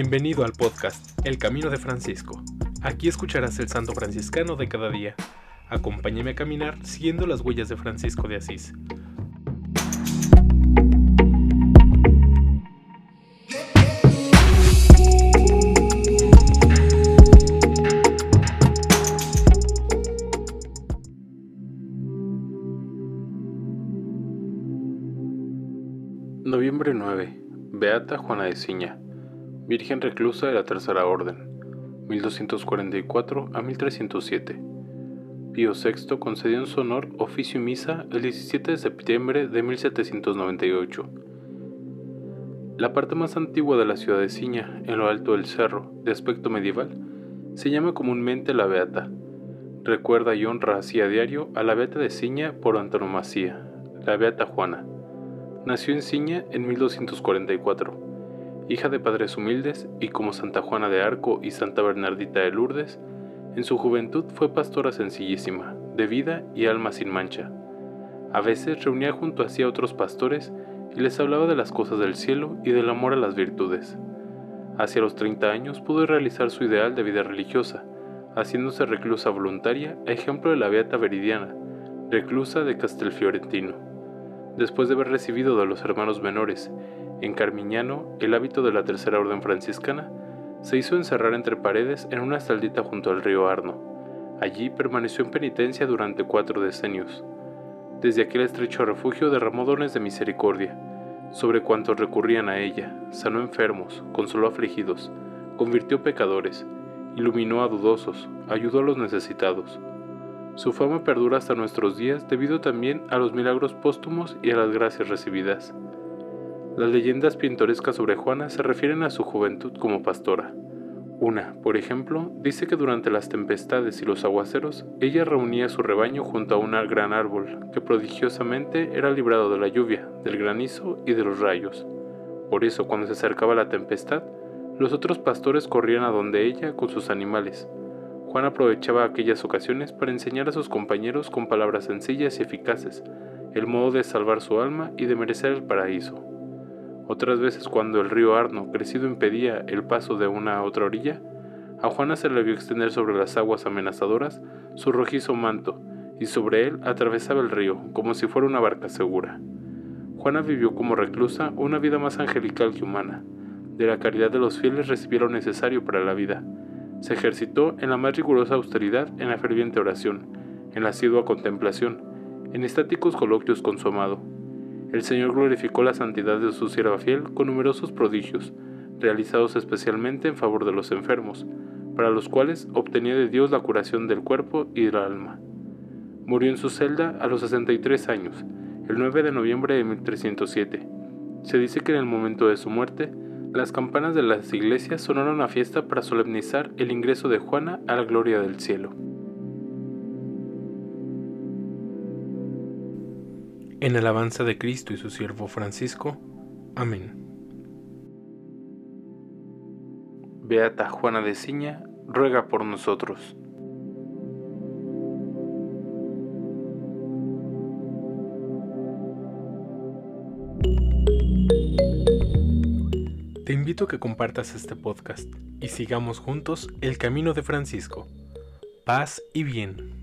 Bienvenido al podcast El Camino de Francisco. Aquí escucharás el santo franciscano de cada día. Acompáñame a caminar siguiendo las huellas de Francisco de Asís. Noviembre 9. Beata Juana de Ciña, Virgen reclusa de la Tercera Orden, 1244 a 1307. Pío VI concedió en su honor oficio y misa el 17 de septiembre de 1798. La parte más antigua de la ciudad de Ciña, en lo alto del cerro, de aspecto medieval, se llama comúnmente la Beata. Recuerda y honra así a diario a la Beata de Ciña por antonomasía, la Beata Juana. Nació en Ciña en 1244. Hija de padres humildes y como Santa Juana de Arco y Santa Bernardita de Lourdes, en su juventud fue pastora sencillísima, de vida y alma sin mancha. A veces reunía junto a sí a otros pastores y les hablaba de las cosas del cielo y del amor a las virtudes. Hacia los 30 años pudo realizar su ideal de vida religiosa, haciéndose reclusa voluntaria a ejemplo de la Beata Veridiana, reclusa de Castelfiorentino después de haber recibido de los hermanos menores, en Carmiñano, el hábito de la tercera orden franciscana, se hizo encerrar entre paredes en una estaldita junto al río Arno. Allí permaneció en penitencia durante cuatro decenios. Desde aquel estrecho refugio derramó dones de misericordia sobre cuantos recurrían a ella, sanó enfermos, consoló afligidos, convirtió pecadores, iluminó a dudosos, ayudó a los necesitados su fama perdura hasta nuestros días debido también a los milagros póstumos y a las gracias recibidas. Las leyendas pintorescas sobre Juana se refieren a su juventud como pastora. Una, por ejemplo, dice que durante las tempestades y los aguaceros, ella reunía su rebaño junto a un gran árbol que prodigiosamente era librado de la lluvia, del granizo y de los rayos. Por eso, cuando se acercaba la tempestad, los otros pastores corrían a donde ella con sus animales, Juan aprovechaba aquellas ocasiones para enseñar a sus compañeros con palabras sencillas y eficaces el modo de salvar su alma y de merecer el paraíso. Otras veces cuando el río Arno crecido impedía el paso de una a otra orilla, a Juana se le vio extender sobre las aguas amenazadoras su rojizo manto, y sobre él atravesaba el río como si fuera una barca segura. Juana vivió como reclusa una vida más angelical que humana. De la caridad de los fieles recibió lo necesario para la vida, se ejercitó en la más rigurosa austeridad, en la ferviente oración, en la asidua contemplación, en estáticos coloquios con su amado. El Señor glorificó la santidad de su sierva fiel con numerosos prodigios, realizados especialmente en favor de los enfermos, para los cuales obtenía de Dios la curación del cuerpo y del alma. Murió en su celda a los 63 años, el 9 de noviembre de 1307. Se dice que en el momento de su muerte, las campanas de las iglesias sonaron a fiesta para solemnizar el ingreso de Juana a la gloria del cielo. En alabanza de Cristo y su siervo Francisco. Amén. Beata Juana de Ciña, ruega por nosotros. Te invito a que compartas este podcast y sigamos juntos el camino de Francisco. Paz y bien.